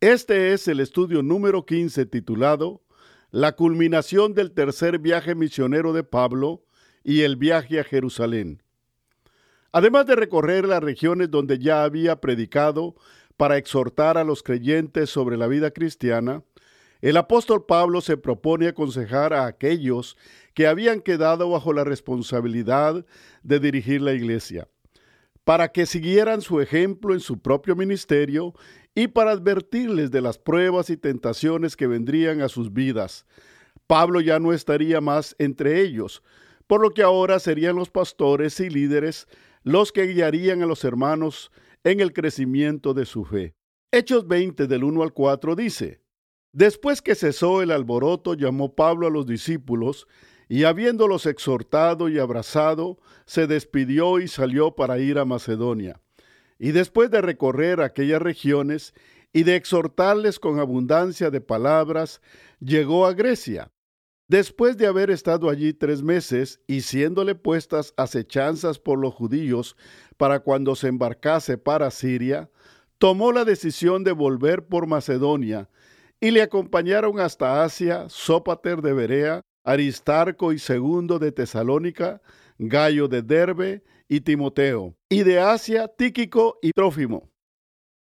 Este es el estudio número 15 titulado La culminación del tercer viaje misionero de Pablo y el viaje a Jerusalén. Además de recorrer las regiones donde ya había predicado para exhortar a los creyentes sobre la vida cristiana, el apóstol Pablo se propone aconsejar a aquellos que habían quedado bajo la responsabilidad de dirigir la iglesia, para que siguieran su ejemplo en su propio ministerio y para advertirles de las pruebas y tentaciones que vendrían a sus vidas. Pablo ya no estaría más entre ellos, por lo que ahora serían los pastores y líderes los que guiarían a los hermanos en el crecimiento de su fe. Hechos 20 del 1 al 4 dice, Después que cesó el alboroto, llamó Pablo a los discípulos, y habiéndolos exhortado y abrazado, se despidió y salió para ir a Macedonia. Y después de recorrer aquellas regiones y de exhortarles con abundancia de palabras, llegó a Grecia. Después de haber estado allí tres meses y siéndole puestas acechanzas por los judíos para cuando se embarcase para Siria, tomó la decisión de volver por Macedonia, y le acompañaron hasta Asia Sópater de Berea, Aristarco y Segundo de Tesalónica, Gallo de Derbe y Timoteo, y de Asia Tíquico y Trófimo.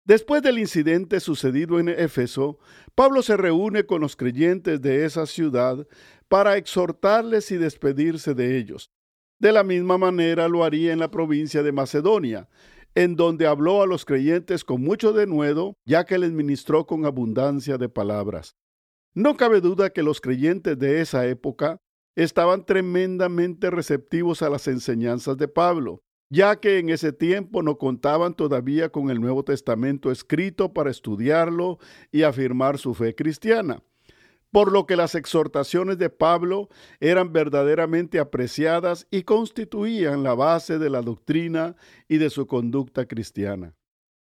Después del incidente sucedido en Éfeso, Pablo se reúne con los creyentes de esa ciudad para exhortarles y despedirse de ellos. De la misma manera lo haría en la provincia de Macedonia, en donde habló a los creyentes con mucho denuedo, ya que les ministró con abundancia de palabras. No cabe duda que los creyentes de esa época estaban tremendamente receptivos a las enseñanzas de Pablo, ya que en ese tiempo no contaban todavía con el Nuevo Testamento escrito para estudiarlo y afirmar su fe cristiana, por lo que las exhortaciones de Pablo eran verdaderamente apreciadas y constituían la base de la doctrina y de su conducta cristiana.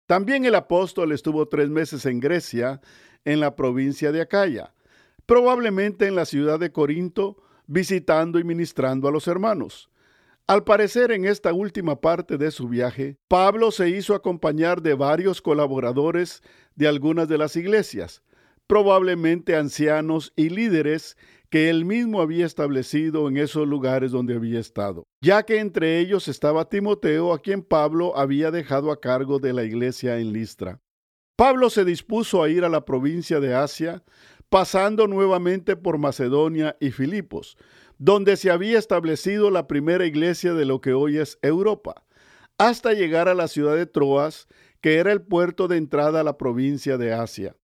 También el apóstol estuvo tres meses en Grecia, en la provincia de Acaya, probablemente en la ciudad de Corinto, visitando y ministrando a los hermanos. Al parecer, en esta última parte de su viaje, Pablo se hizo acompañar de varios colaboradores de algunas de las iglesias, probablemente ancianos y líderes que él mismo había establecido en esos lugares donde había estado, ya que entre ellos estaba Timoteo, a quien Pablo había dejado a cargo de la iglesia en Listra. Pablo se dispuso a ir a la provincia de Asia, pasando nuevamente por Macedonia y Filipos, donde se había establecido la primera iglesia de lo que hoy es Europa, hasta llegar a la ciudad de Troas, que era el puerto de entrada a la provincia de Asia.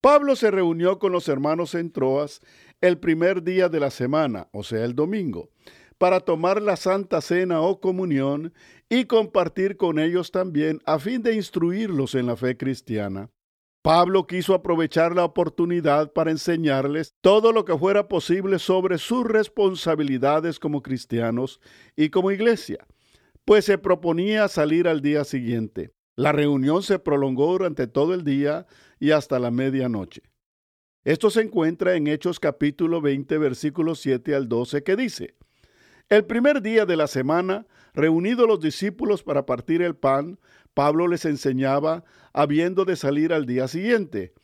Pablo se reunió con los hermanos en Troas el primer día de la semana, o sea, el domingo, para tomar la Santa Cena o comunión y compartir con ellos también a fin de instruirlos en la fe cristiana. Pablo quiso aprovechar la oportunidad para enseñarles todo lo que fuera posible sobre sus responsabilidades como cristianos y como iglesia, pues se proponía salir al día siguiente. La reunión se prolongó durante todo el día y hasta la medianoche. Esto se encuentra en Hechos capítulo 20 versículos 7 al 12 que dice, El primer día de la semana, reunidos los discípulos para partir el pan, Pablo les enseñaba habiendo de salir al día siguiente,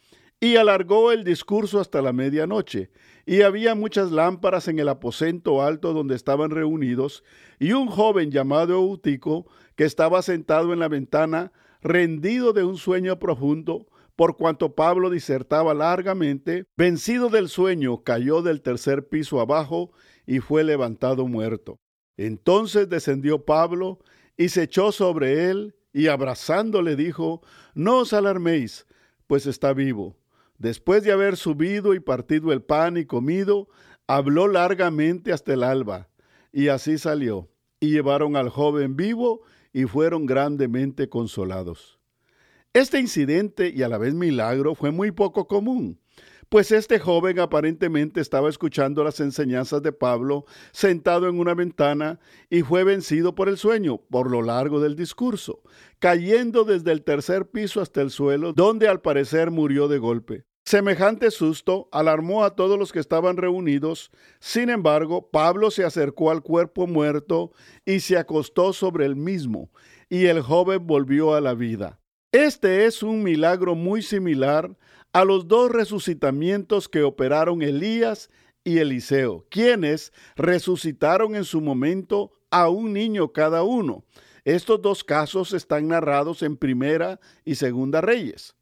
y alargó el discurso hasta la medianoche, y había muchas lámparas en el aposento alto donde estaban reunidos, y un joven llamado Eutico, que estaba sentado en la ventana, rendido de un sueño profundo, por cuanto Pablo disertaba largamente, vencido del sueño, cayó del tercer piso abajo y fue levantado muerto. Entonces descendió Pablo y se echó sobre él y abrazándole dijo, No os alarméis, pues está vivo. Después de haber subido y partido el pan y comido, habló largamente hasta el alba, y así salió, y llevaron al joven vivo y fueron grandemente consolados. Este incidente y a la vez milagro fue muy poco común, pues este joven aparentemente estaba escuchando las enseñanzas de Pablo sentado en una ventana y fue vencido por el sueño por lo largo del discurso, cayendo desde el tercer piso hasta el suelo, donde al parecer murió de golpe. Semejante susto alarmó a todos los que estaban reunidos. Sin embargo, Pablo se acercó al cuerpo muerto y se acostó sobre el mismo, y el joven volvió a la vida. Este es un milagro muy similar a los dos resucitamientos que operaron Elías y Eliseo, quienes resucitaron en su momento a un niño cada uno. Estos dos casos están narrados en Primera y Segunda Reyes.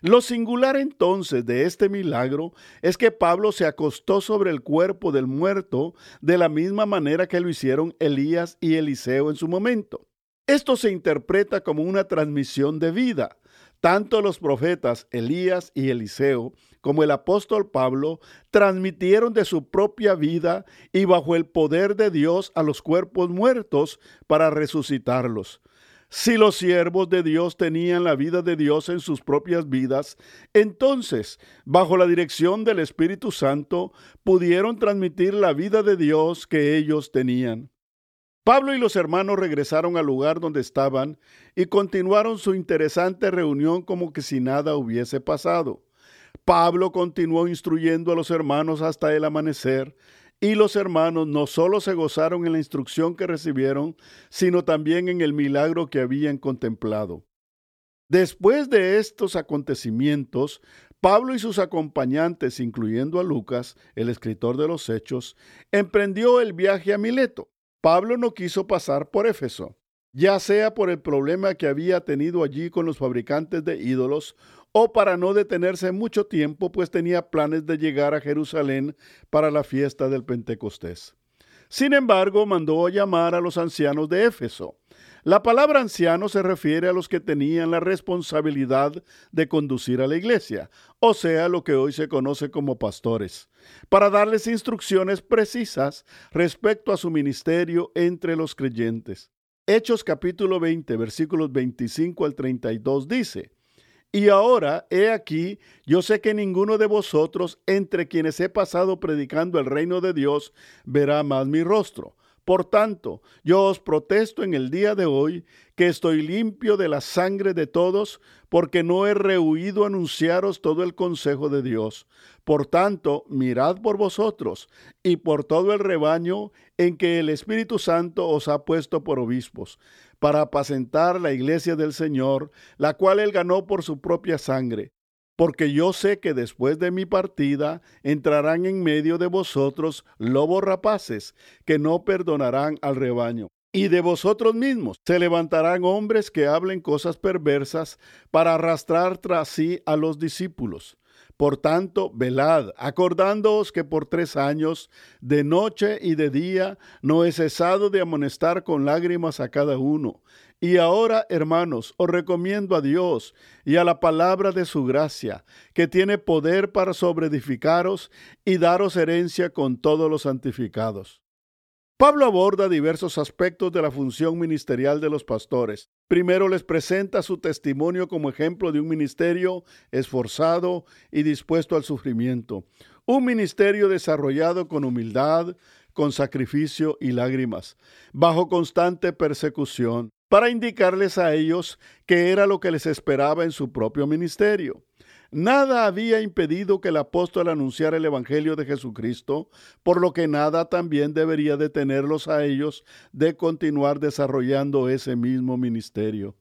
Lo singular entonces de este milagro es que Pablo se acostó sobre el cuerpo del muerto de la misma manera que lo hicieron Elías y Eliseo en su momento. Esto se interpreta como una transmisión de vida, tanto los profetas Elías y Eliseo como el apóstol Pablo transmitieron de su propia vida y bajo el poder de Dios a los cuerpos muertos para resucitarlos. Si los siervos de Dios tenían la vida de Dios en sus propias vidas, entonces, bajo la dirección del Espíritu Santo, pudieron transmitir la vida de Dios que ellos tenían. Pablo y los hermanos regresaron al lugar donde estaban y continuaron su interesante reunión como que si nada hubiese pasado. Pablo continuó instruyendo a los hermanos hasta el amanecer, y los hermanos no solo se gozaron en la instrucción que recibieron, sino también en el milagro que habían contemplado. Después de estos acontecimientos, Pablo y sus acompañantes, incluyendo a Lucas, el escritor de los Hechos, emprendió el viaje a Mileto. Pablo no quiso pasar por Éfeso, ya sea por el problema que había tenido allí con los fabricantes de ídolos o para no detenerse mucho tiempo, pues tenía planes de llegar a Jerusalén para la fiesta del Pentecostés. Sin embargo, mandó llamar a los ancianos de Éfeso. La palabra anciano se refiere a los que tenían la responsabilidad de conducir a la iglesia, o sea, lo que hoy se conoce como pastores para darles instrucciones precisas respecto a su ministerio entre los creyentes. Hechos capítulo 20 versículos 25 al 32 dice, y ahora, he aquí, yo sé que ninguno de vosotros, entre quienes he pasado predicando el reino de Dios, verá más mi rostro. Por tanto, yo os protesto en el día de hoy que estoy limpio de la sangre de todos, porque no he rehuido anunciaros todo el consejo de Dios. Por tanto, mirad por vosotros y por todo el rebaño en que el Espíritu Santo os ha puesto por obispos, para apacentar la iglesia del Señor, la cual él ganó por su propia sangre porque yo sé que después de mi partida entrarán en medio de vosotros lobos rapaces, que no perdonarán al rebaño. Y de vosotros mismos se levantarán hombres que hablen cosas perversas para arrastrar tras sí a los discípulos. Por tanto, velad, acordándoos que por tres años, de noche y de día, no he cesado de amonestar con lágrimas a cada uno. Y ahora, hermanos, os recomiendo a Dios y a la palabra de su gracia, que tiene poder para sobreedificaros y daros herencia con todos los santificados. Pablo aborda diversos aspectos de la función ministerial de los pastores. Primero les presenta su testimonio como ejemplo de un ministerio esforzado y dispuesto al sufrimiento. Un ministerio desarrollado con humildad, con sacrificio y lágrimas, bajo constante persecución, para indicarles a ellos que era lo que les esperaba en su propio ministerio. Nada había impedido que el apóstol anunciara el Evangelio de Jesucristo, por lo que nada también debería detenerlos a ellos de continuar desarrollando ese mismo ministerio.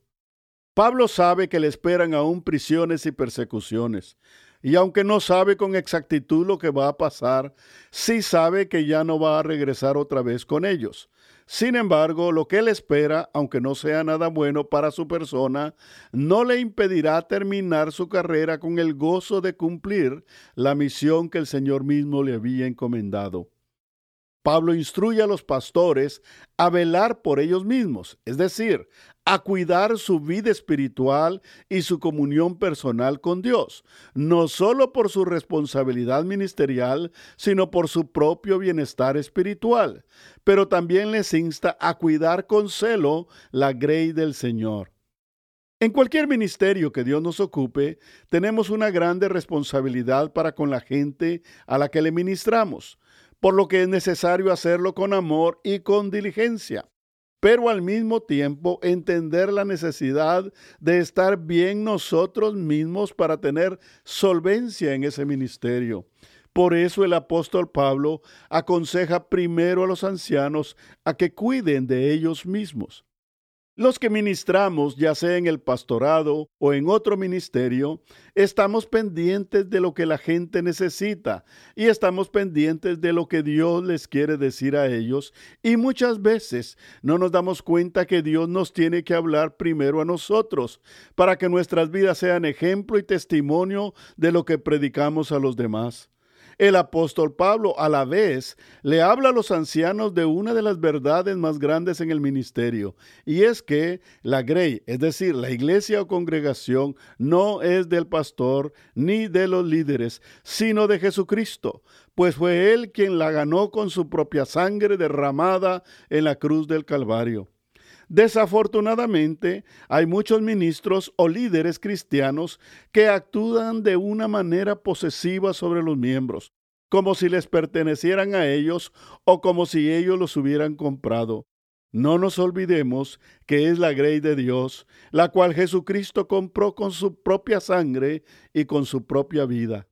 Pablo sabe que le esperan aún prisiones y persecuciones, y aunque no sabe con exactitud lo que va a pasar, sí sabe que ya no va a regresar otra vez con ellos. Sin embargo, lo que él espera, aunque no sea nada bueno para su persona, no le impedirá terminar su carrera con el gozo de cumplir la misión que el Señor mismo le había encomendado. Pablo instruye a los pastores a velar por ellos mismos, es decir, a cuidar su vida espiritual y su comunión personal con Dios, no solo por su responsabilidad ministerial, sino por su propio bienestar espiritual, pero también les insta a cuidar con celo la grey del Señor. En cualquier ministerio que Dios nos ocupe, tenemos una grande responsabilidad para con la gente a la que le ministramos, por lo que es necesario hacerlo con amor y con diligencia, pero al mismo tiempo entender la necesidad de estar bien nosotros mismos para tener solvencia en ese ministerio. Por eso el apóstol Pablo aconseja primero a los ancianos a que cuiden de ellos mismos. Los que ministramos, ya sea en el pastorado o en otro ministerio, estamos pendientes de lo que la gente necesita y estamos pendientes de lo que Dios les quiere decir a ellos y muchas veces no nos damos cuenta que Dios nos tiene que hablar primero a nosotros para que nuestras vidas sean ejemplo y testimonio de lo que predicamos a los demás. El apóstol Pablo a la vez le habla a los ancianos de una de las verdades más grandes en el ministerio, y es que la grey, es decir, la iglesia o congregación, no es del pastor ni de los líderes, sino de Jesucristo, pues fue él quien la ganó con su propia sangre derramada en la cruz del Calvario. Desafortunadamente, hay muchos ministros o líderes cristianos que actúan de una manera posesiva sobre los miembros, como si les pertenecieran a ellos o como si ellos los hubieran comprado. No nos olvidemos que es la grey de Dios, la cual Jesucristo compró con su propia sangre y con su propia vida.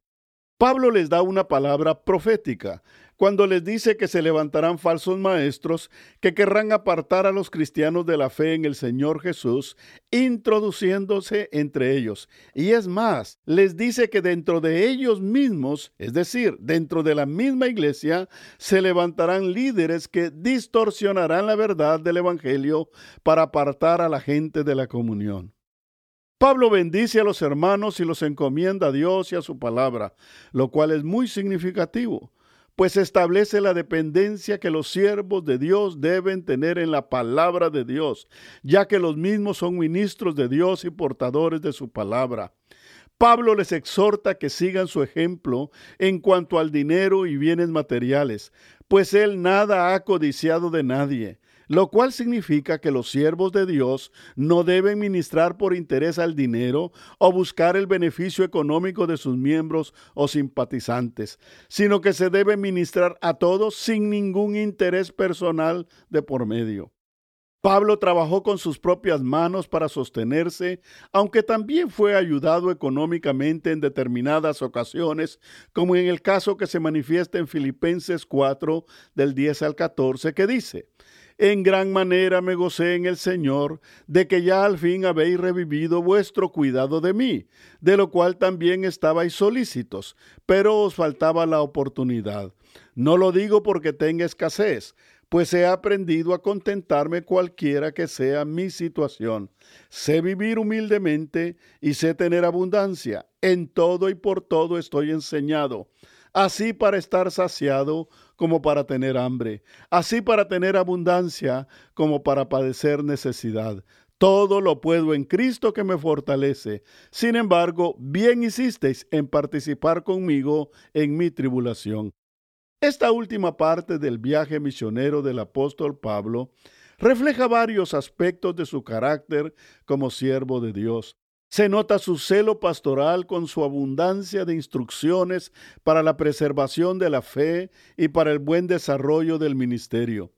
Pablo les da una palabra profética cuando les dice que se levantarán falsos maestros que querrán apartar a los cristianos de la fe en el Señor Jesús, introduciéndose entre ellos. Y es más, les dice que dentro de ellos mismos, es decir, dentro de la misma iglesia, se levantarán líderes que distorsionarán la verdad del Evangelio para apartar a la gente de la comunión. Pablo bendice a los hermanos y los encomienda a Dios y a su palabra, lo cual es muy significativo, pues establece la dependencia que los siervos de Dios deben tener en la palabra de Dios, ya que los mismos son ministros de Dios y portadores de su palabra. Pablo les exhorta que sigan su ejemplo en cuanto al dinero y bienes materiales, pues él nada ha codiciado de nadie lo cual significa que los siervos de Dios no deben ministrar por interés al dinero o buscar el beneficio económico de sus miembros o simpatizantes, sino que se debe ministrar a todos sin ningún interés personal de por medio. Pablo trabajó con sus propias manos para sostenerse, aunque también fue ayudado económicamente en determinadas ocasiones, como en el caso que se manifiesta en Filipenses 4 del 10 al 14, que dice, en gran manera me gocé en el Señor de que ya al fin habéis revivido vuestro cuidado de mí, de lo cual también estabais solícitos, pero os faltaba la oportunidad. No lo digo porque tenga escasez, pues he aprendido a contentarme cualquiera que sea mi situación. Sé vivir humildemente y sé tener abundancia. En todo y por todo estoy enseñado así para estar saciado como para tener hambre, así para tener abundancia como para padecer necesidad. Todo lo puedo en Cristo que me fortalece. Sin embargo, bien hicisteis en participar conmigo en mi tribulación. Esta última parte del viaje misionero del apóstol Pablo refleja varios aspectos de su carácter como siervo de Dios. Se nota su celo pastoral con su abundancia de instrucciones para la preservación de la fe y para el buen desarrollo del ministerio.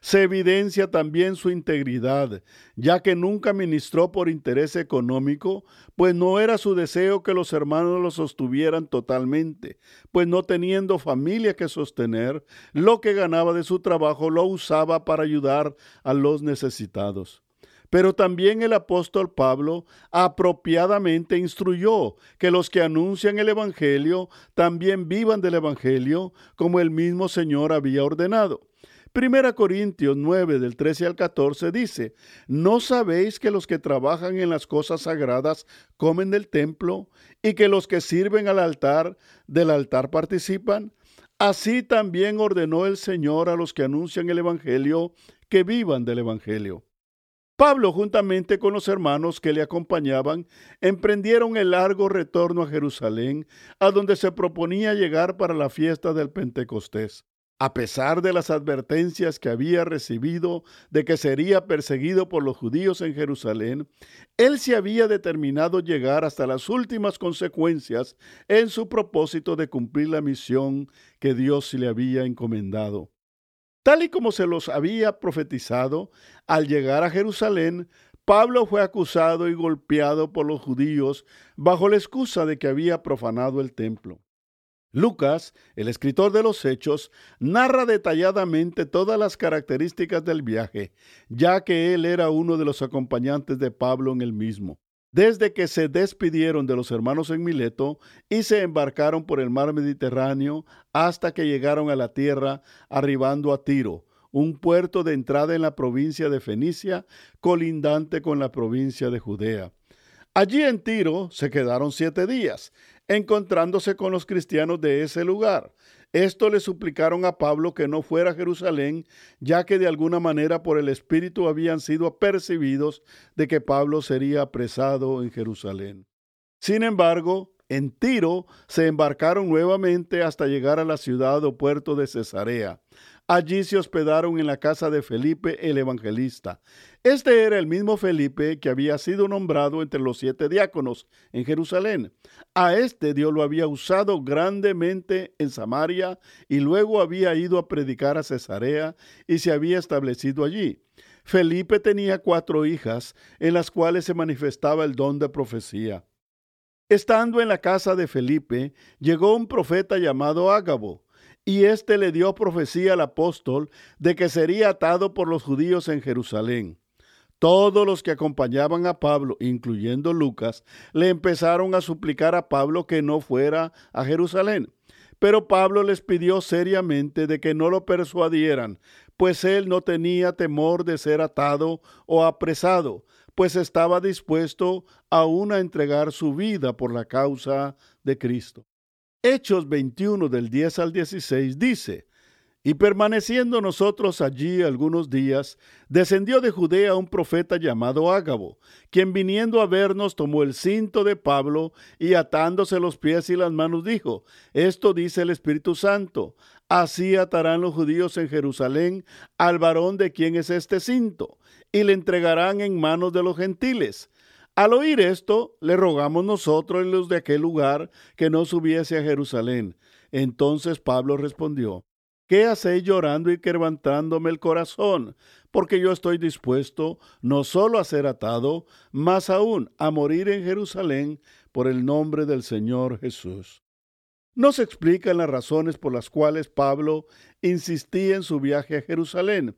Se evidencia también su integridad, ya que nunca ministró por interés económico, pues no era su deseo que los hermanos lo sostuvieran totalmente, pues no teniendo familia que sostener, lo que ganaba de su trabajo lo usaba para ayudar a los necesitados. Pero también el apóstol Pablo apropiadamente instruyó que los que anuncian el Evangelio también vivan del Evangelio como el mismo Señor había ordenado. Primera Corintios 9 del 13 al 14 dice, ¿no sabéis que los que trabajan en las cosas sagradas comen del templo y que los que sirven al altar del altar participan? Así también ordenó el Señor a los que anuncian el Evangelio que vivan del Evangelio. Pablo, juntamente con los hermanos que le acompañaban, emprendieron el largo retorno a Jerusalén, a donde se proponía llegar para la fiesta del Pentecostés. A pesar de las advertencias que había recibido de que sería perseguido por los judíos en Jerusalén, él se había determinado llegar hasta las últimas consecuencias en su propósito de cumplir la misión que Dios le había encomendado. Tal y como se los había profetizado, al llegar a Jerusalén, Pablo fue acusado y golpeado por los judíos bajo la excusa de que había profanado el templo. Lucas, el escritor de los Hechos, narra detalladamente todas las características del viaje, ya que él era uno de los acompañantes de Pablo en el mismo desde que se despidieron de los hermanos en Mileto y se embarcaron por el mar Mediterráneo hasta que llegaron a la tierra, arribando a Tiro, un puerto de entrada en la provincia de Fenicia, colindante con la provincia de Judea. Allí en Tiro se quedaron siete días, encontrándose con los cristianos de ese lugar, esto le suplicaron a Pablo que no fuera a Jerusalén, ya que de alguna manera por el Espíritu habían sido apercibidos de que Pablo sería apresado en Jerusalén. Sin embargo, en Tiro se embarcaron nuevamente hasta llegar a la ciudad o puerto de Cesarea. Allí se hospedaron en la casa de Felipe el evangelista. Este era el mismo Felipe que había sido nombrado entre los siete diáconos en Jerusalén. A este Dios lo había usado grandemente en Samaria y luego había ido a predicar a Cesarea y se había establecido allí. Felipe tenía cuatro hijas en las cuales se manifestaba el don de profecía. Estando en la casa de Felipe, llegó un profeta llamado Ágabo y éste le dio profecía al apóstol de que sería atado por los judíos en Jerusalén. Todos los que acompañaban a Pablo, incluyendo Lucas, le empezaron a suplicar a Pablo que no fuera a Jerusalén. Pero Pablo les pidió seriamente de que no lo persuadieran, pues él no tenía temor de ser atado o apresado, pues estaba dispuesto aún a entregar su vida por la causa de Cristo. Hechos 21 del 10 al 16 dice, y permaneciendo nosotros allí algunos días, descendió de Judea un profeta llamado Ágabo, quien viniendo a vernos tomó el cinto de Pablo y atándose los pies y las manos dijo, Esto dice el Espíritu Santo, así atarán los judíos en Jerusalén al varón de quien es este cinto, y le entregarán en manos de los gentiles al oír esto, le rogamos nosotros y los de aquel lugar que no subiese a Jerusalén. Entonces Pablo respondió, ¿qué hacéis llorando y quebrantándome el corazón? Porque yo estoy dispuesto no solo a ser atado, más aún a morir en Jerusalén por el nombre del Señor Jesús. No se explican las razones por las cuales Pablo insistía en su viaje a Jerusalén,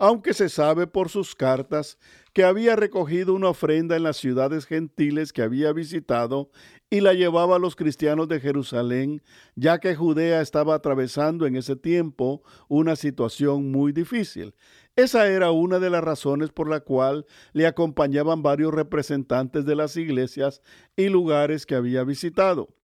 aunque se sabe por sus cartas que había recogido una ofrenda en las ciudades gentiles que había visitado y la llevaba a los cristianos de Jerusalén, ya que Judea estaba atravesando en ese tiempo una situación muy difícil. Esa era una de las razones por la cual le acompañaban varios representantes de las iglesias y lugares que había visitado.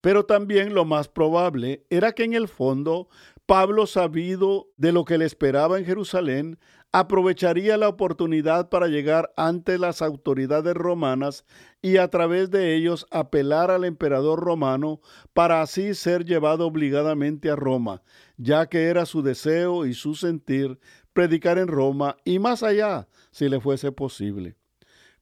Pero también lo más probable era que en el fondo Pablo, sabido de lo que le esperaba en Jerusalén, aprovecharía la oportunidad para llegar ante las autoridades romanas y a través de ellos apelar al emperador romano para así ser llevado obligadamente a Roma, ya que era su deseo y su sentir predicar en Roma y más allá, si le fuese posible.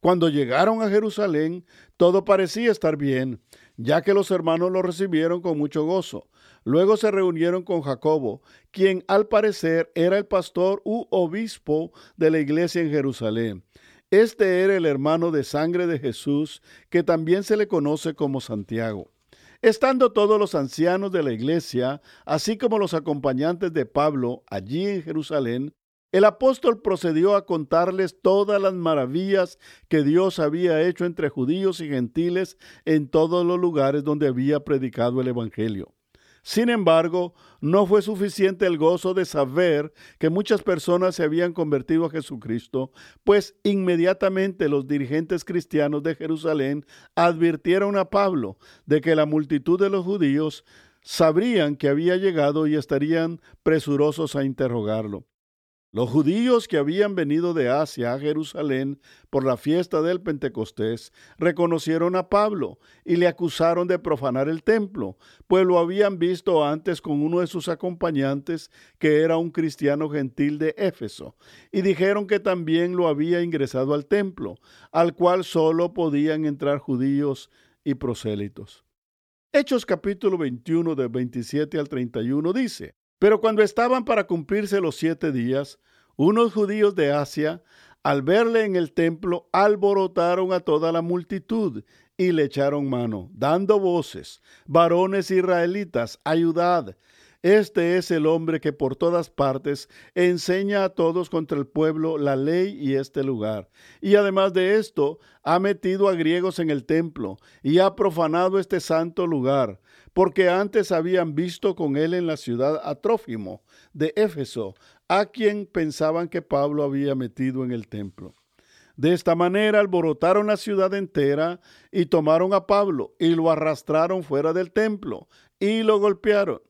Cuando llegaron a Jerusalén, todo parecía estar bien, ya que los hermanos lo recibieron con mucho gozo. Luego se reunieron con Jacobo, quien al parecer era el pastor u obispo de la iglesia en Jerusalén. Este era el hermano de sangre de Jesús, que también se le conoce como Santiago. Estando todos los ancianos de la iglesia, así como los acompañantes de Pablo allí en Jerusalén, el apóstol procedió a contarles todas las maravillas que Dios había hecho entre judíos y gentiles en todos los lugares donde había predicado el Evangelio. Sin embargo, no fue suficiente el gozo de saber que muchas personas se habían convertido a Jesucristo, pues inmediatamente los dirigentes cristianos de Jerusalén advirtieron a Pablo de que la multitud de los judíos sabrían que había llegado y estarían presurosos a interrogarlo. Los judíos que habían venido de Asia a Jerusalén por la fiesta del Pentecostés reconocieron a Pablo y le acusaron de profanar el templo, pues lo habían visto antes con uno de sus acompañantes, que era un cristiano gentil de Éfeso, y dijeron que también lo había ingresado al templo, al cual solo podían entrar judíos y prosélitos. Hechos capítulo 21 de 27 al 31 dice, pero cuando estaban para cumplirse los siete días, unos judíos de Asia, al verle en el templo, alborotaron a toda la multitud y le echaron mano, dando voces, varones israelitas, ayudad. Este es el hombre que por todas partes enseña a todos contra el pueblo la ley y este lugar. Y además de esto, ha metido a griegos en el templo y ha profanado este santo lugar, porque antes habían visto con él en la ciudad a Trófimo de Éfeso, a quien pensaban que Pablo había metido en el templo. De esta manera alborotaron la ciudad entera y tomaron a Pablo y lo arrastraron fuera del templo y lo golpearon.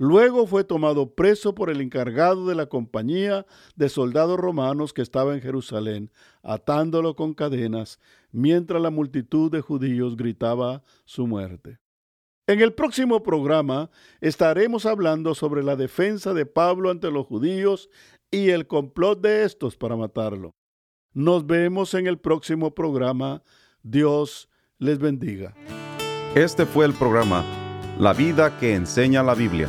Luego fue tomado preso por el encargado de la compañía de soldados romanos que estaba en Jerusalén, atándolo con cadenas, mientras la multitud de judíos gritaba su muerte. En el próximo programa estaremos hablando sobre la defensa de Pablo ante los judíos y el complot de estos para matarlo. Nos vemos en el próximo programa. Dios les bendiga. Este fue el programa La vida que enseña la Biblia